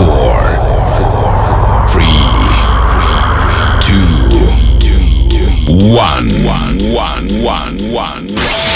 four, three, two, one, one, one, one, one.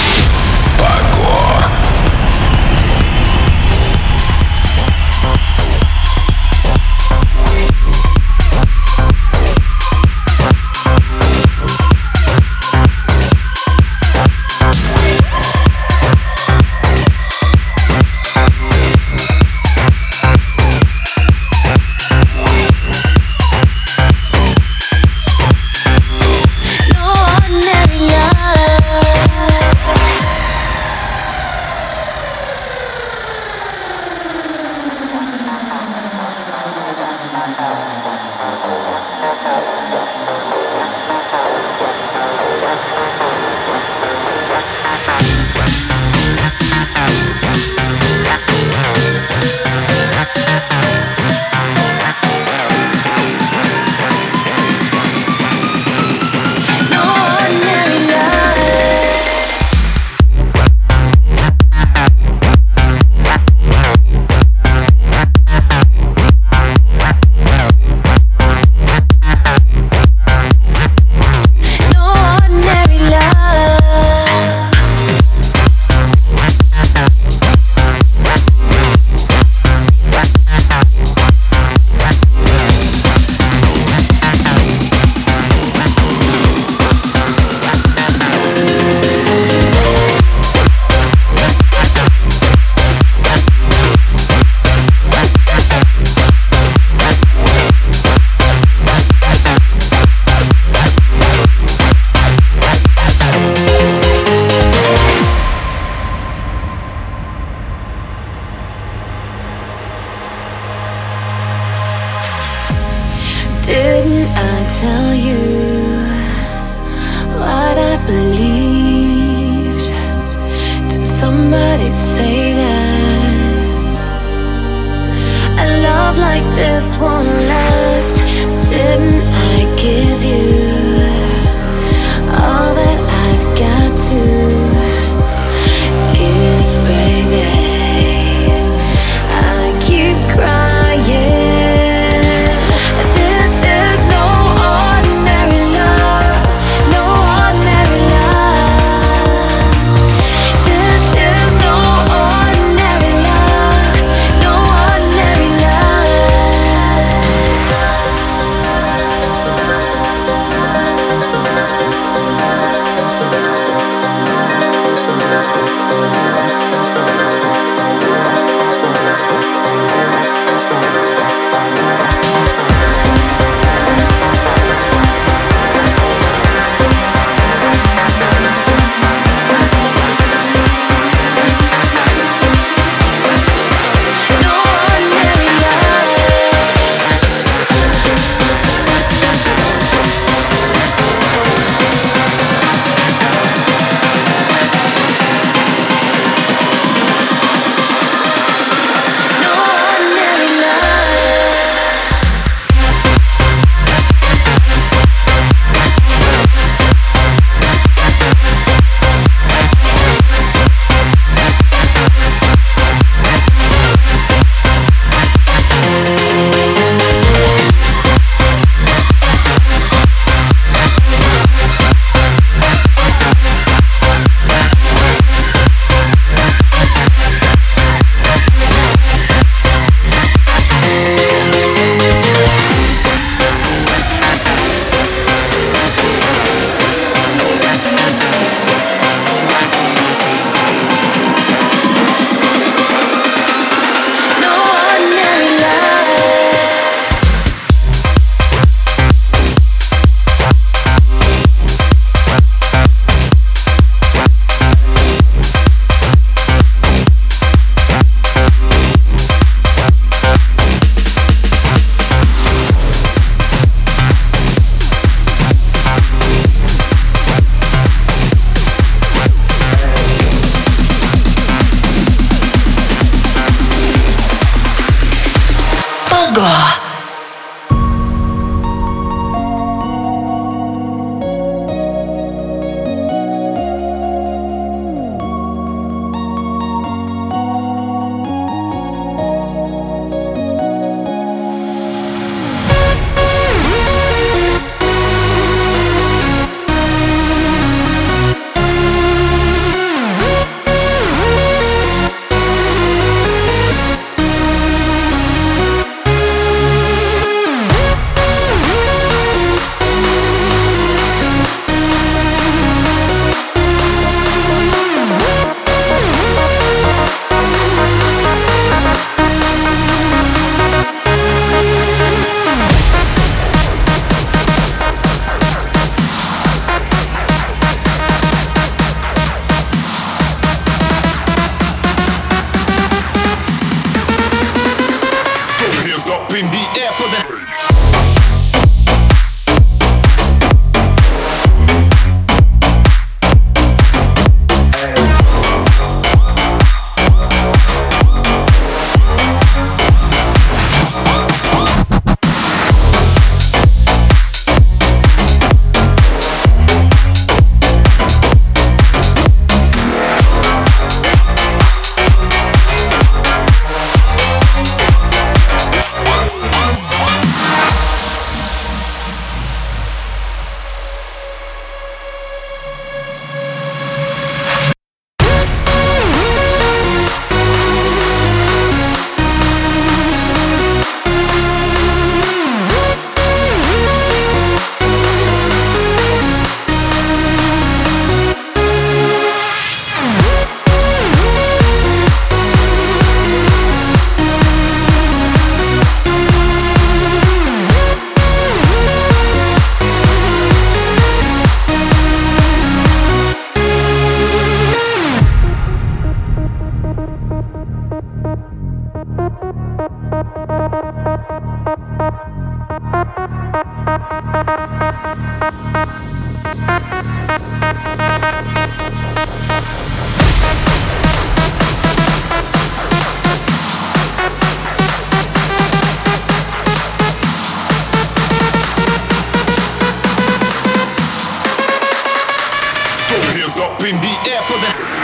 for the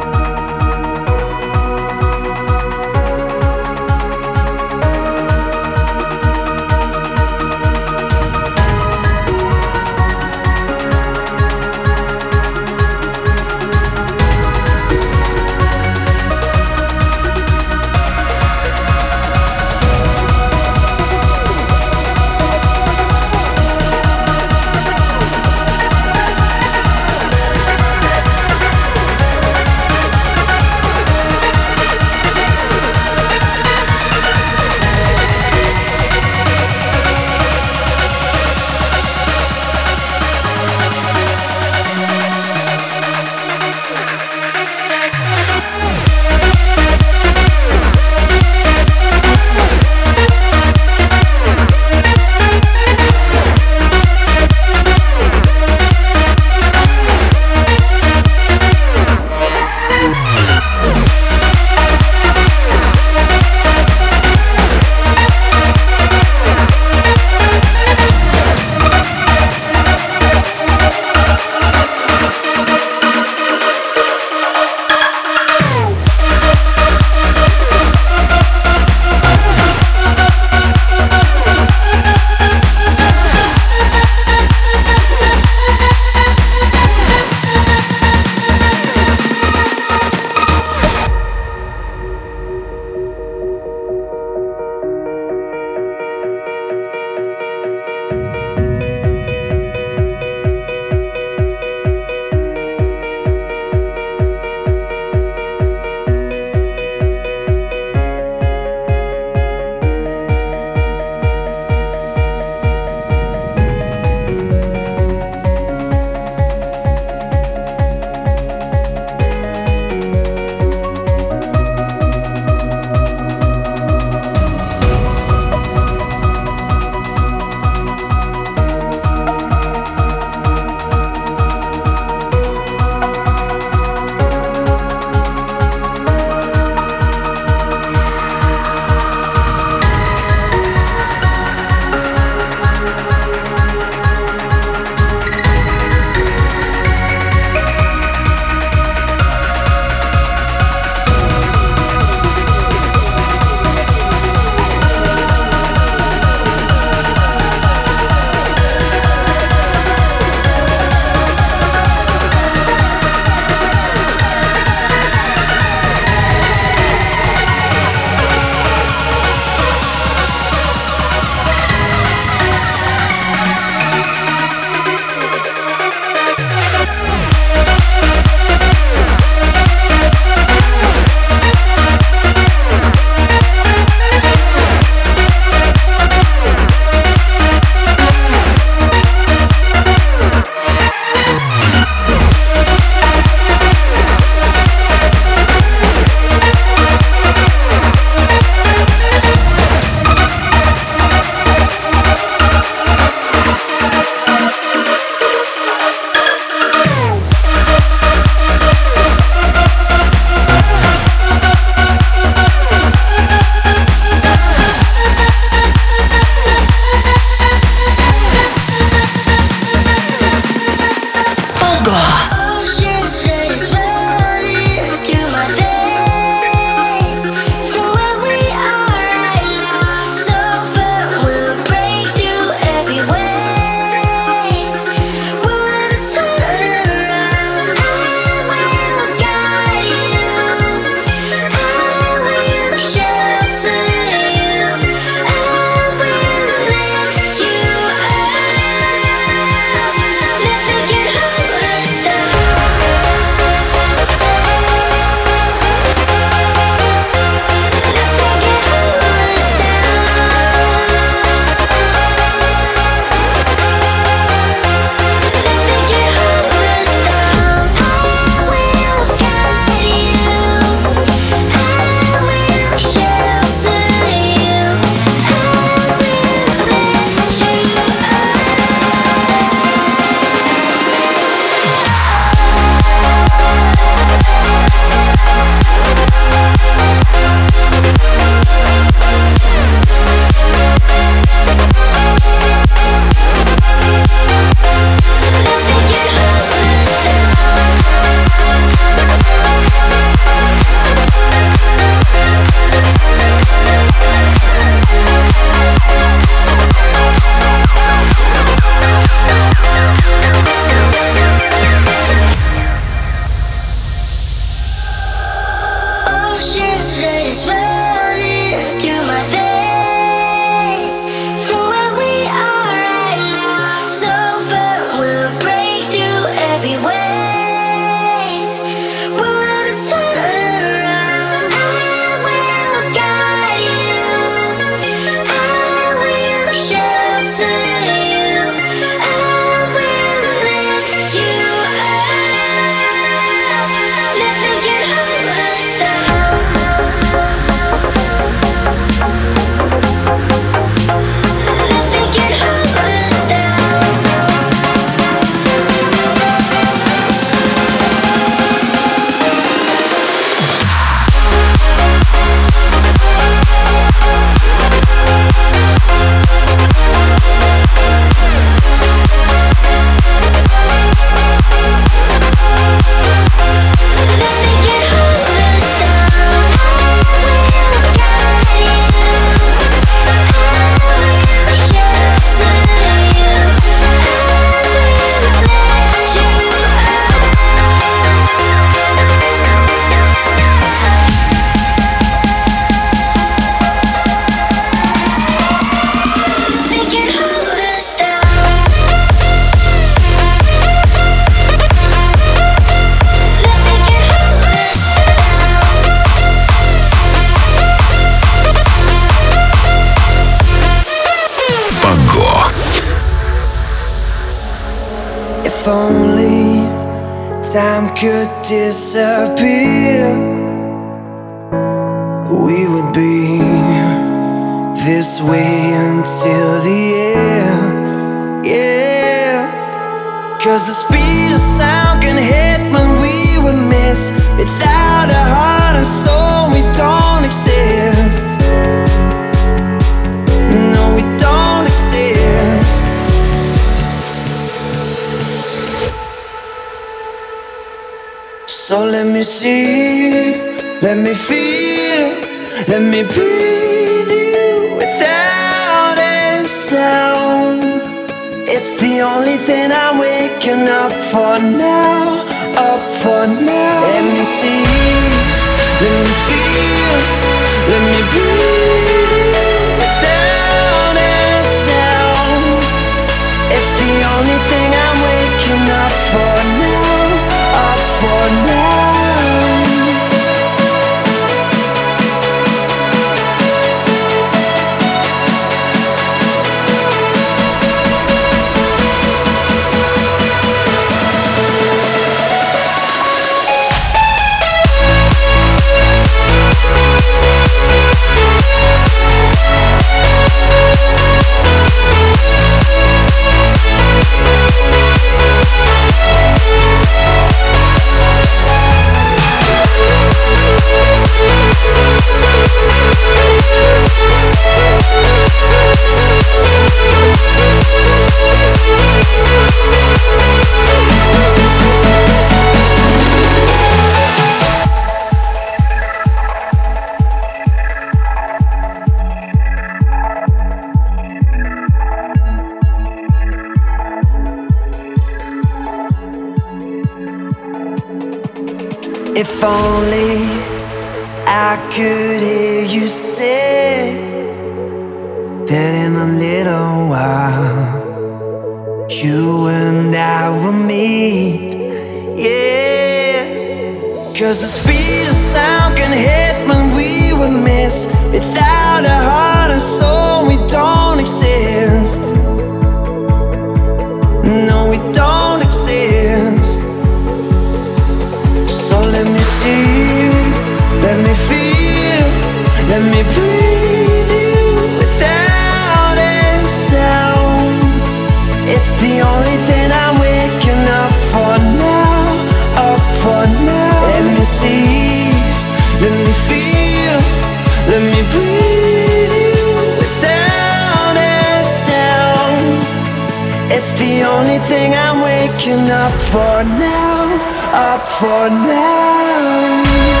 for now.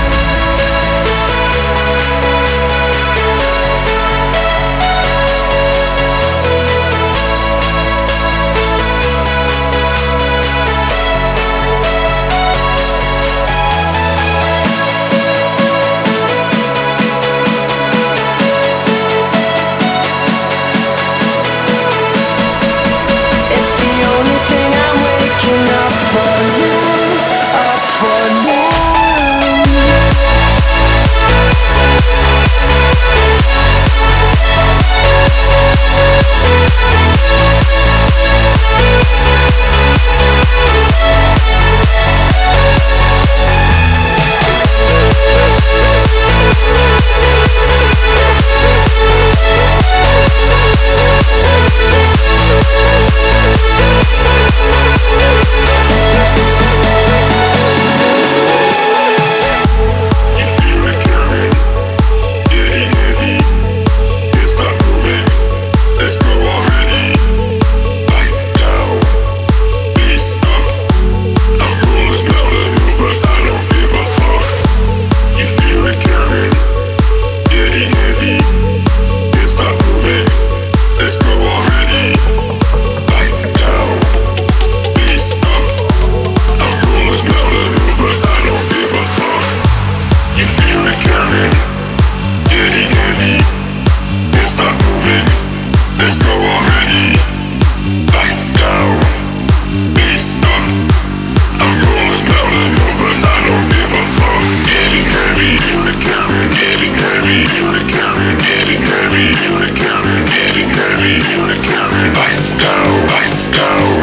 Bites go, bites go.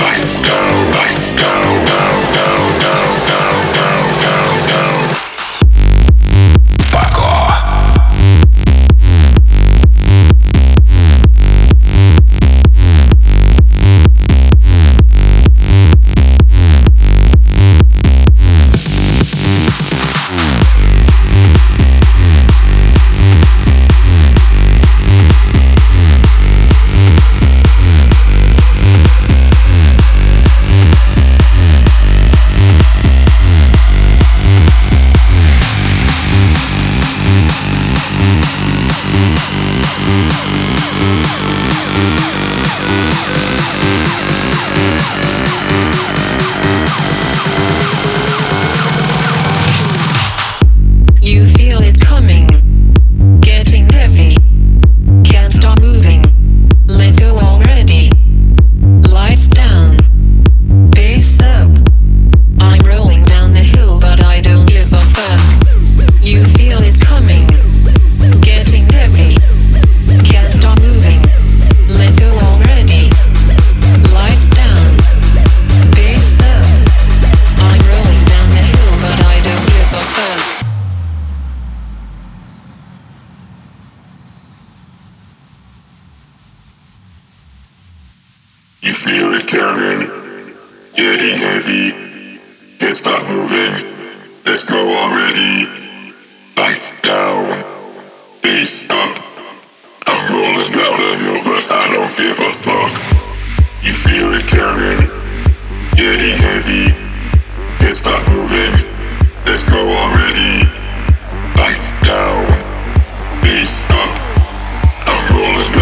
carrying. Yeah, heavy. It's not moving. Let's go already. Lights down. Face up. I'm rolling.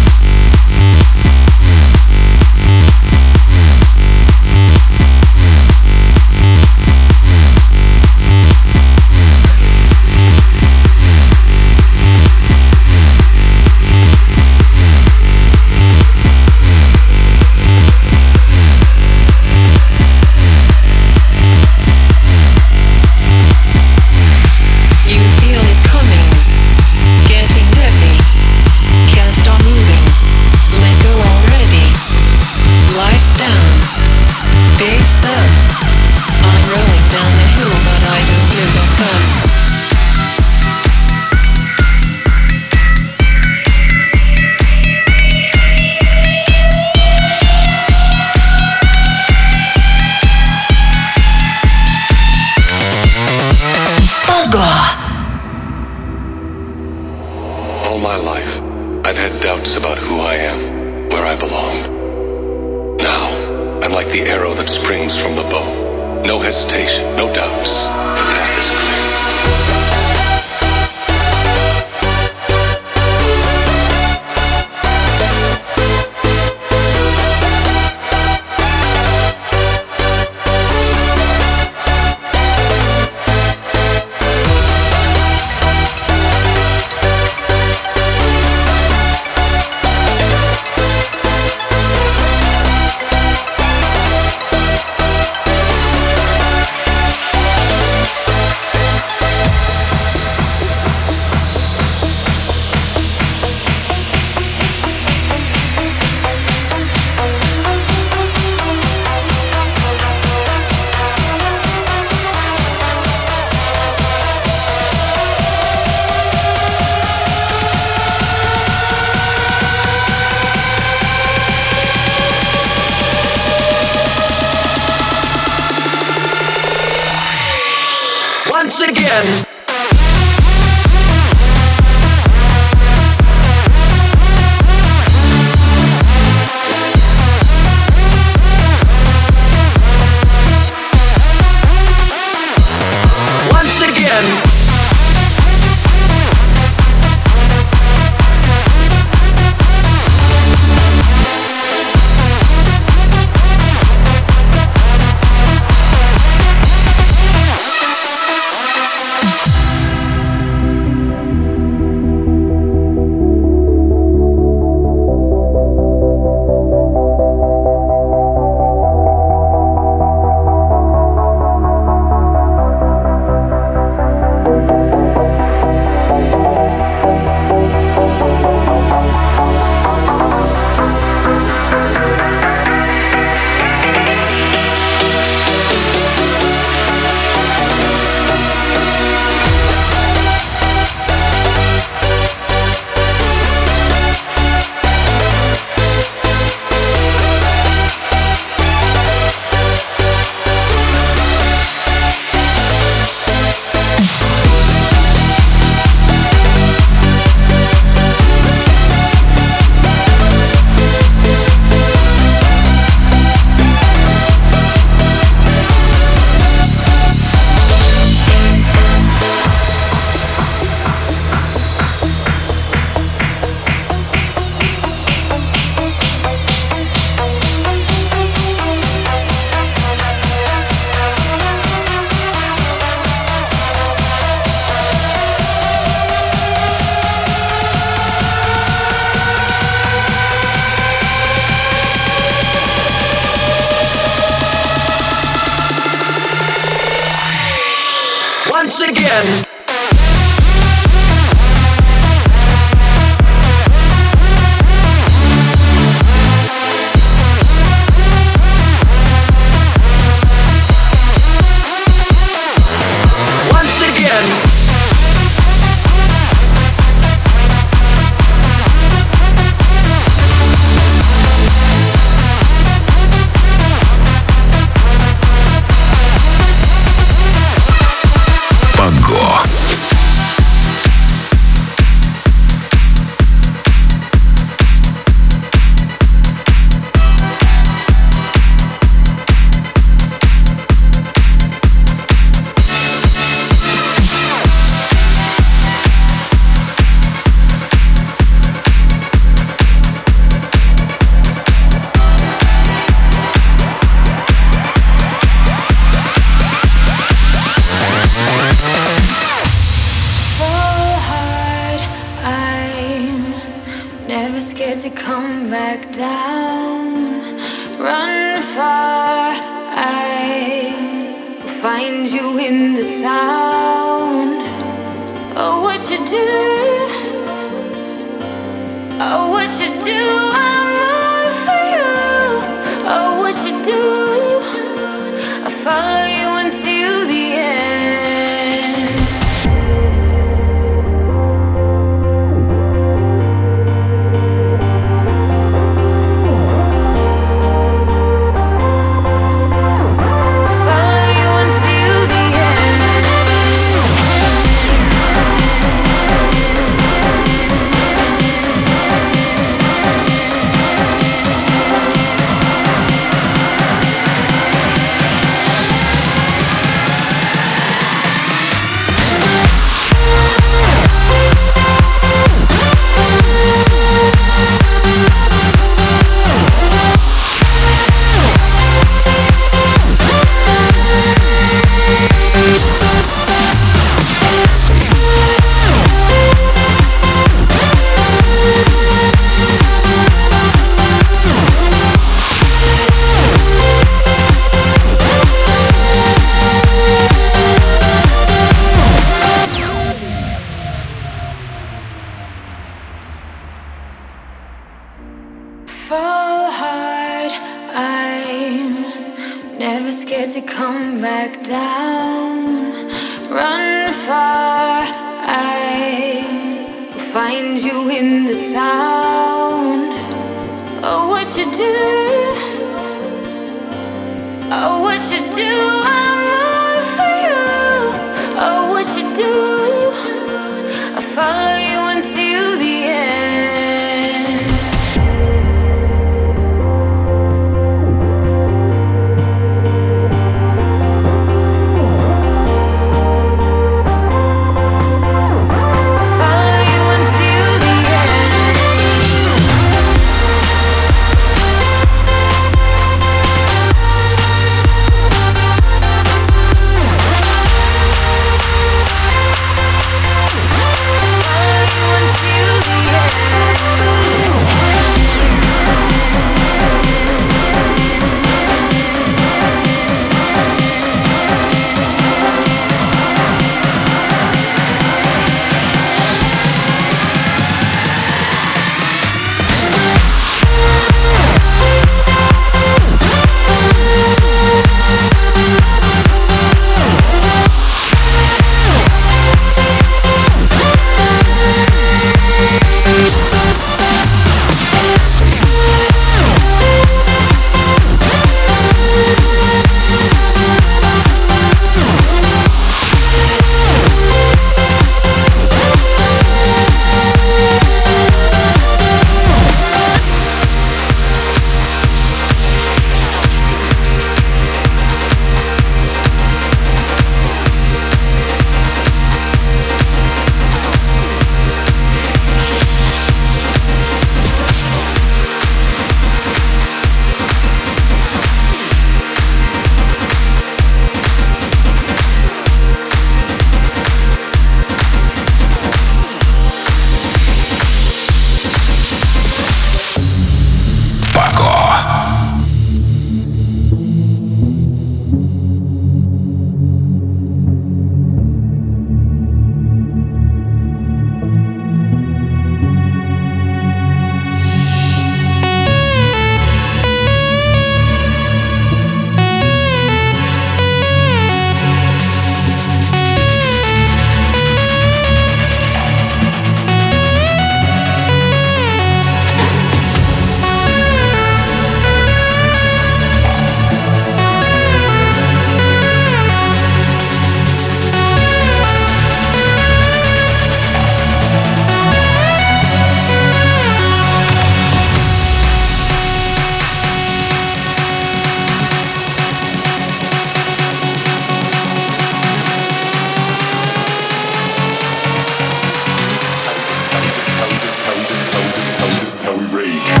How we rage.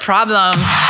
Problem.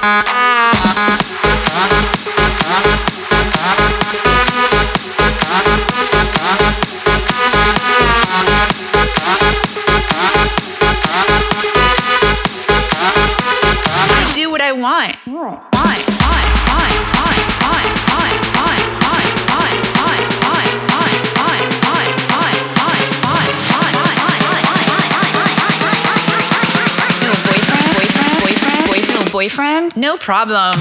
Bye. No problem.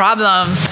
Problem.